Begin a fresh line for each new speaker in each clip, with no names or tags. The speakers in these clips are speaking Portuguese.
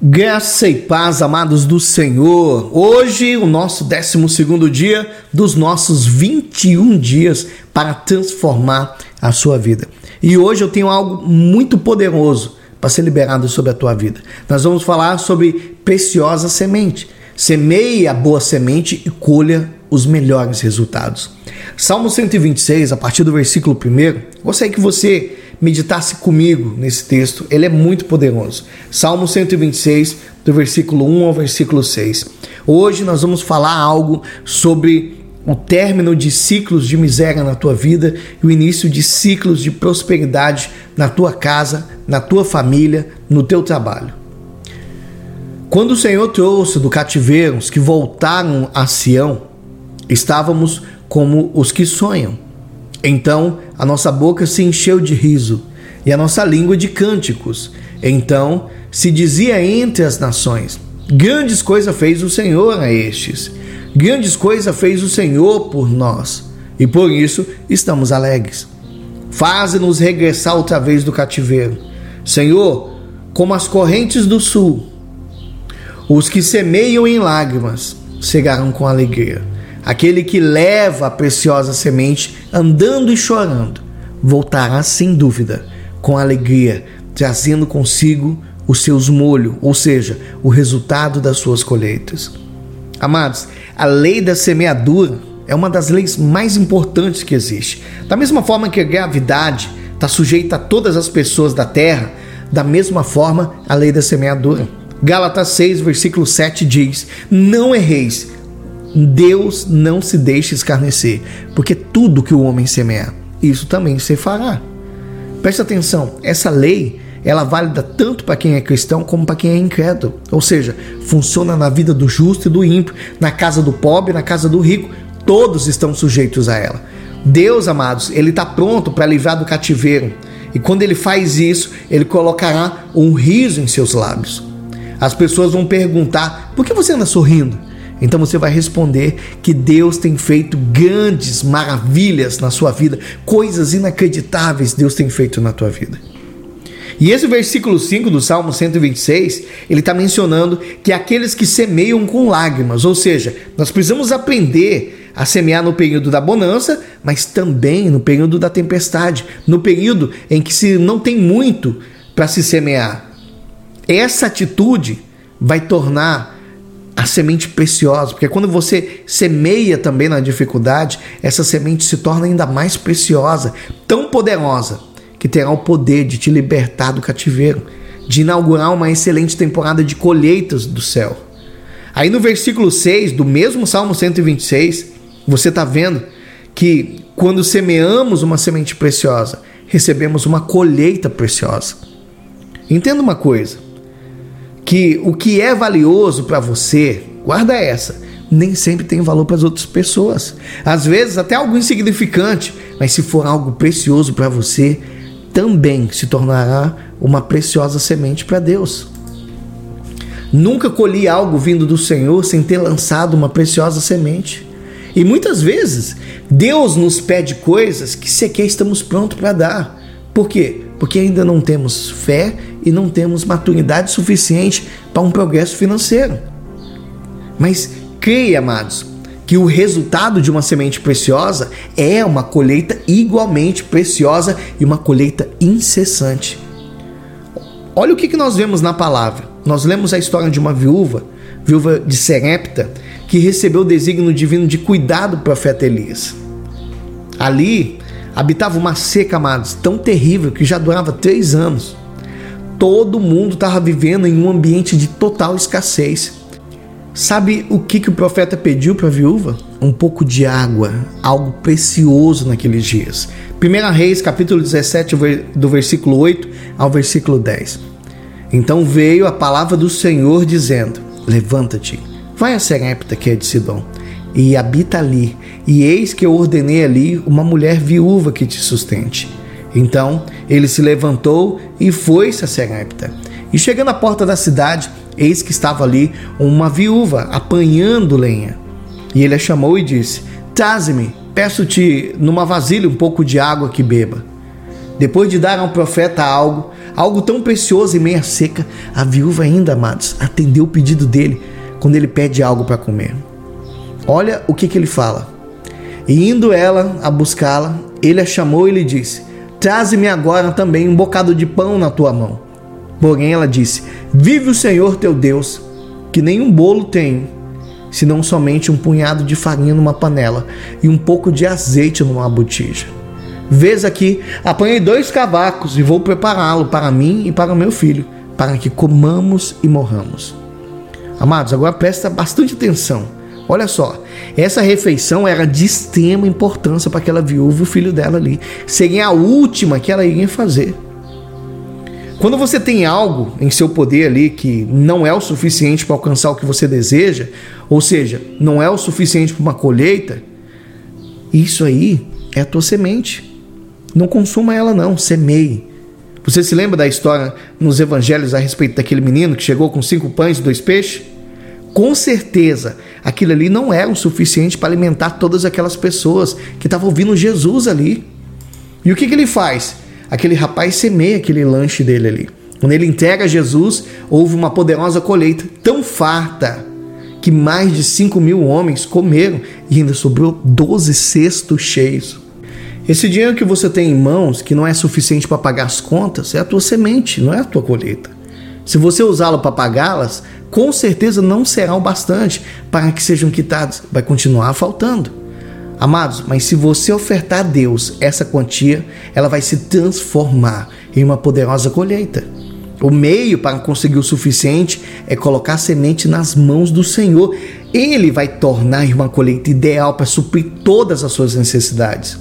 Graça e paz, amados do Senhor. Hoje, o nosso 12 dia dos nossos 21 dias para transformar a sua vida. E hoje eu tenho algo muito poderoso para ser liberado sobre a tua vida. Nós vamos falar sobre preciosa semente. Semeie a boa semente e colha os melhores resultados. Salmo 126, a partir do versículo 1, gostaria que você meditasse comigo nesse texto, ele é muito poderoso. Salmo 126, do versículo 1 ao versículo 6. Hoje nós vamos falar algo sobre o término de ciclos de miséria na tua vida e o início de ciclos de prosperidade na tua casa, na tua família, no teu trabalho. Quando o Senhor trouxe do cativeiro os que voltaram a Sião, estávamos como os que sonham. Então a nossa boca se encheu de riso e a nossa língua de cânticos. Então se dizia entre as nações: Grandes coisas fez o Senhor a estes, grandes coisas fez o Senhor por nós, e por isso estamos alegres. Faze-nos regressar outra vez do cativeiro. Senhor, como as correntes do sul, os que semeiam em lágrimas cegarão com alegria. Aquele que leva a preciosa semente andando e chorando, voltará sem dúvida, com alegria, trazendo consigo os seus molhos, ou seja, o resultado das suas colheitas. Amados, a lei da semeadura é uma das leis mais importantes que existe. Da mesma forma que a gravidade está sujeita a todas as pessoas da terra, da mesma forma a lei da semeadura. Gálatas 6, versículo 7 diz: Não erreis, Deus não se deixa escarnecer, porque tudo que o homem semeia, isso também se fará. Presta atenção, essa lei ela é válida tanto para quem é cristão como para quem é incrédulo. Ou seja, funciona na vida do justo e do ímpio, na casa do pobre, na casa do rico, todos estão sujeitos a ela. Deus, amados, ele está pronto para livrar do cativeiro. E quando ele faz isso, ele colocará um riso em seus lábios. As pessoas vão perguntar: por que você anda sorrindo? Então você vai responder que Deus tem feito grandes maravilhas na sua vida, coisas inacreditáveis Deus tem feito na tua vida. E esse versículo 5 do Salmo 126, ele está mencionando que aqueles que semeiam com lágrimas, ou seja, nós precisamos aprender a semear no período da bonança, mas também no período da tempestade, no período em que se não tem muito para se semear. Essa atitude vai tornar a semente preciosa, porque quando você semeia também na dificuldade, essa semente se torna ainda mais preciosa, tão poderosa, que terá o poder de te libertar do cativeiro, de inaugurar uma excelente temporada de colheitas do céu. Aí no versículo 6 do mesmo Salmo 126, você está vendo que quando semeamos uma semente preciosa, recebemos uma colheita preciosa. Entenda uma coisa: que o que é valioso para você, guarda essa, nem sempre tem valor para as outras pessoas. Às vezes até algo insignificante, mas se for algo precioso para você, também se tornará uma preciosa semente para Deus. Nunca colhi algo vindo do Senhor sem ter lançado uma preciosa semente. E muitas vezes Deus nos pede coisas que sequer estamos prontos para dar. Por quê? Porque ainda não temos fé e não temos maturidade suficiente para um progresso financeiro. Mas creia, amados, que o resultado de uma semente preciosa é uma colheita igualmente preciosa e uma colheita incessante. Olha o que, nós vemos na palavra. Nós lemos a história de uma viúva, viúva de Serepta, que recebeu o desígnio divino de cuidar do profeta Elias. Ali habitava uma seca, amados, tão terrível que já durava três anos todo mundo estava vivendo em um ambiente de total escassez. Sabe o que, que o profeta pediu para a viúva? Um pouco de água, algo precioso naqueles dias. 1 Reis, capítulo 17, do versículo 8 ao versículo 10. Então veio a palavra do Senhor dizendo: Levanta-te, vai a Serepta, que é de Sidom, e habita ali, e eis que eu ordenei ali uma mulher viúva que te sustente. Então ele se levantou e foi-se a Serepta. E chegando à porta da cidade, eis que estava ali uma viúva apanhando lenha. E ele a chamou e disse: Traze-me, peço-te numa vasilha um pouco de água que beba. Depois de dar ao profeta algo, algo tão precioso e meia seca, a viúva ainda, amados, atendeu o pedido dele quando ele pede algo para comer. Olha o que, que ele fala. E indo ela a buscá-la, ele a chamou e lhe disse: Traze-me agora também um bocado de pão na tua mão. Porém ela disse: Vive o Senhor teu Deus, que nenhum bolo tenho, senão somente um punhado de farinha numa panela e um pouco de azeite numa botija. Vês aqui, apanhei dois cavacos e vou prepará-lo para mim e para meu filho, para que comamos e morramos. Amados, agora presta bastante atenção. Olha só, essa refeição era de extrema importância para aquela viúva e o filho dela ali. Seria a última que ela iria fazer. Quando você tem algo em seu poder ali que não é o suficiente para alcançar o que você deseja, ou seja, não é o suficiente para uma colheita, isso aí é a tua semente. Não consuma ela não, semeie. Você se lembra da história nos evangelhos a respeito daquele menino que chegou com cinco pães e dois peixes? Com certeza, aquilo ali não era o suficiente para alimentar todas aquelas pessoas que estavam ouvindo Jesus ali. E o que, que ele faz? Aquele rapaz semeia aquele lanche dele ali. Quando ele entrega Jesus, houve uma poderosa colheita tão farta que mais de 5 mil homens comeram e ainda sobrou 12 cestos cheios. Esse dinheiro que você tem em mãos, que não é suficiente para pagar as contas, é a tua semente, não é a tua colheita. Se você usá-lo para pagá-las, com certeza não será o bastante para que sejam quitados, vai continuar faltando. Amados, mas se você ofertar a Deus essa quantia, ela vai se transformar em uma poderosa colheita. O meio para conseguir o suficiente é colocar a semente nas mãos do Senhor. Ele vai tornar uma colheita ideal para suprir todas as suas necessidades.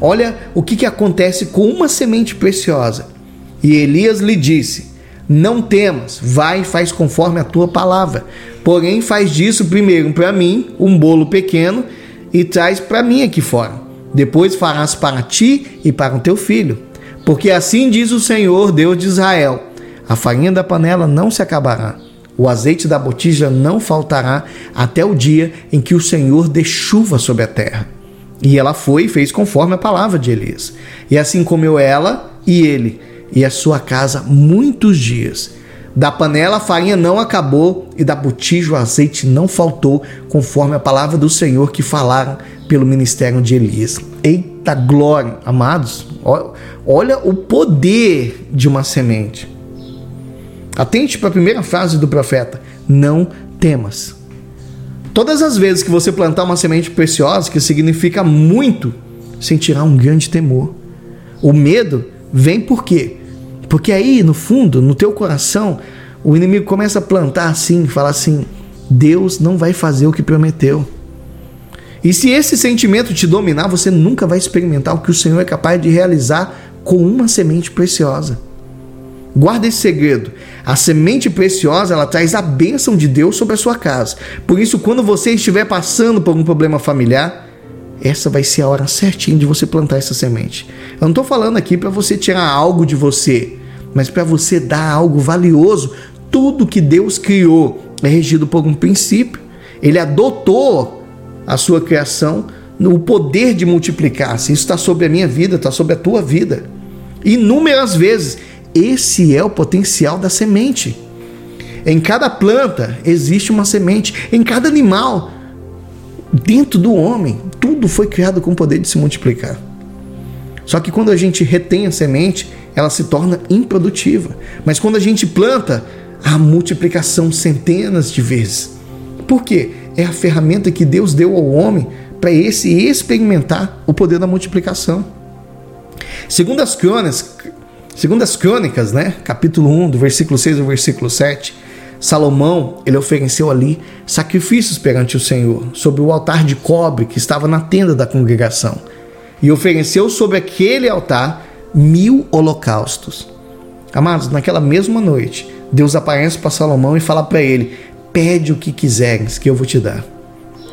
Olha o que, que acontece com uma semente preciosa. E Elias lhe disse: Não temas, vai e faz conforme a tua palavra. Porém, faz disso primeiro para mim um bolo pequeno e traz para mim aqui fora. Depois farás para ti e para o teu filho. Porque assim diz o Senhor, Deus de Israel: a farinha da panela não se acabará, o azeite da botija não faltará até o dia em que o Senhor dê chuva sobre a terra. E ela foi e fez conforme a palavra de Elias. E assim comeu ela e ele e a sua casa muitos dias. Da panela a farinha não acabou e da botija o azeite não faltou, conforme a palavra do Senhor que falaram pelo ministério de Elias. Eita glória, amados, olha o poder de uma semente. Atente para a primeira frase do profeta: Não temas. Todas as vezes que você plantar uma semente preciosa, que significa muito, sentirá um grande temor. O medo vem por quê? Porque aí, no fundo, no teu coração, o inimigo começa a plantar assim, falar assim: Deus não vai fazer o que prometeu. E se esse sentimento te dominar, você nunca vai experimentar o que o Senhor é capaz de realizar com uma semente preciosa. Guarda esse segredo. A semente preciosa, ela traz a bênção de Deus sobre a sua casa. Por isso, quando você estiver passando por um problema familiar, essa vai ser a hora certinha de você plantar essa semente. Eu não estou falando aqui para você tirar algo de você, mas para você dar algo valioso. Tudo que Deus criou é regido por um princípio. Ele adotou a sua criação no poder de multiplicar-se. Isso está sobre a minha vida, está sobre a tua vida. Inúmeras vezes esse é o potencial da semente. Em cada planta existe uma semente, em cada animal, dentro do homem, tudo foi criado com o poder de se multiplicar. Só que quando a gente retém a semente, ela se torna improdutiva. Mas quando a gente planta, há multiplicação centenas de vezes. Por quê? É a ferramenta que Deus deu ao homem para esse experimentar o poder da multiplicação. Segundo as crônicas, Segundo as crônicas, né, capítulo 1, do versículo 6 ao versículo 7, Salomão, ele ofereceu ali sacrifícios perante o Senhor, sobre o altar de cobre que estava na tenda da congregação. E ofereceu sobre aquele altar mil holocaustos. Amados, naquela mesma noite, Deus aparece para Salomão e fala para ele: Pede o que quiseres, que eu vou te dar.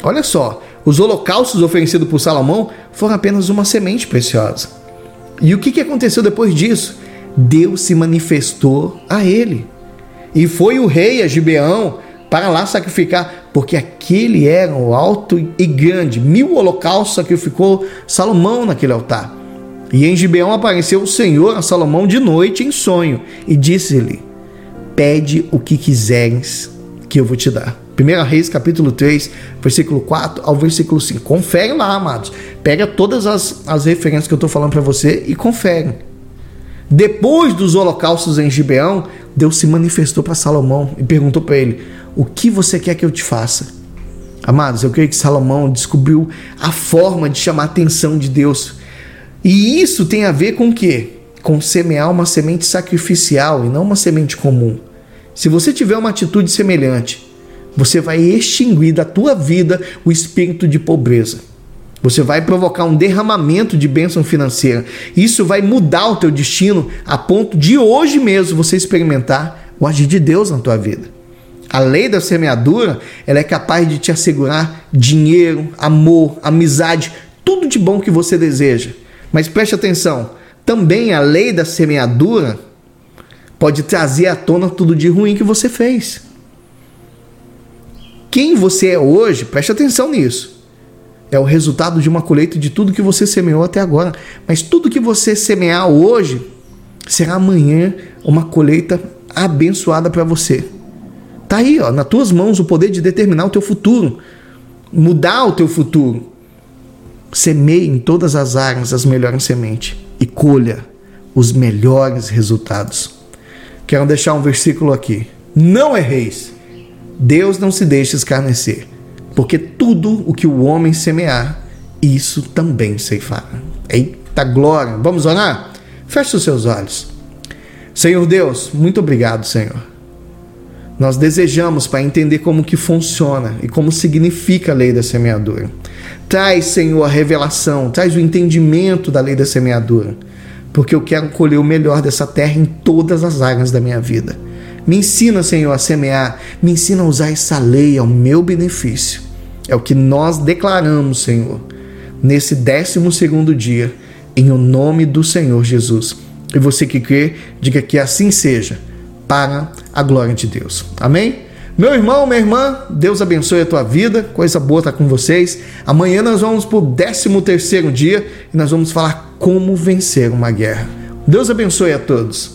Olha só, os holocaustos oferecidos por Salomão foram apenas uma semente preciosa. E o que aconteceu depois disso? Deus se manifestou a ele. E foi o rei a Gibeão para lá sacrificar, porque aquele era o alto e grande. Mil holocaustos sacrificou Salomão naquele altar. E em Gibeão apareceu o Senhor a Salomão de noite em sonho e disse-lhe: Pede o que quiseres, que eu vou te dar. 1 Reis capítulo 3, versículo 4 ao versículo 5. Confere lá, amados. Pega todas as, as referências que eu estou falando para você e confere. Depois dos holocaustos em Gibeão, Deus se manifestou para Salomão e perguntou para ele: O que você quer que eu te faça? Amados, eu creio que Salomão descobriu a forma de chamar a atenção de Deus. E isso tem a ver com o quê? Com semear uma semente sacrificial e não uma semente comum. Se você tiver uma atitude semelhante, você vai extinguir da tua vida o espírito de pobreza. Você vai provocar um derramamento de bênção financeira. Isso vai mudar o teu destino a ponto de hoje mesmo você experimentar o agir de Deus na tua vida. A lei da semeadura, ela é capaz de te assegurar dinheiro, amor, amizade, tudo de bom que você deseja. Mas preste atenção, também a lei da semeadura pode trazer à tona tudo de ruim que você fez. Quem você é hoje, preste atenção nisso é o resultado de uma colheita de tudo que você semeou até agora. Mas tudo que você semear hoje será amanhã uma colheita abençoada para você. Tá aí, ó, nas tuas mãos o poder de determinar o teu futuro, mudar o teu futuro. Semeie em todas as áreas as melhores sementes e colha os melhores resultados. Quero deixar um versículo aqui. Não erreis. Deus não se deixa escarnecer porque tudo o que o homem semear, isso também ceifará. Eita glória! Vamos orar? Feche os seus olhos. Senhor Deus, muito obrigado, Senhor. Nós desejamos para entender como que funciona e como significa a lei da semeadura. Traz, Senhor, a revelação, traz o entendimento da lei da semeadura, porque eu quero colher o melhor dessa terra em todas as áreas da minha vida. Me ensina, Senhor, a semear, me ensina a usar essa lei ao meu benefício. É o que nós declaramos, Senhor, nesse décimo segundo dia, em o nome do Senhor Jesus. E você que crê, diga que assim seja, para a glória de Deus. Amém? Meu irmão, minha irmã, Deus abençoe a tua vida, coisa boa estar com vocês. Amanhã nós vamos para o décimo terceiro dia e nós vamos falar como vencer uma guerra. Deus abençoe a todos.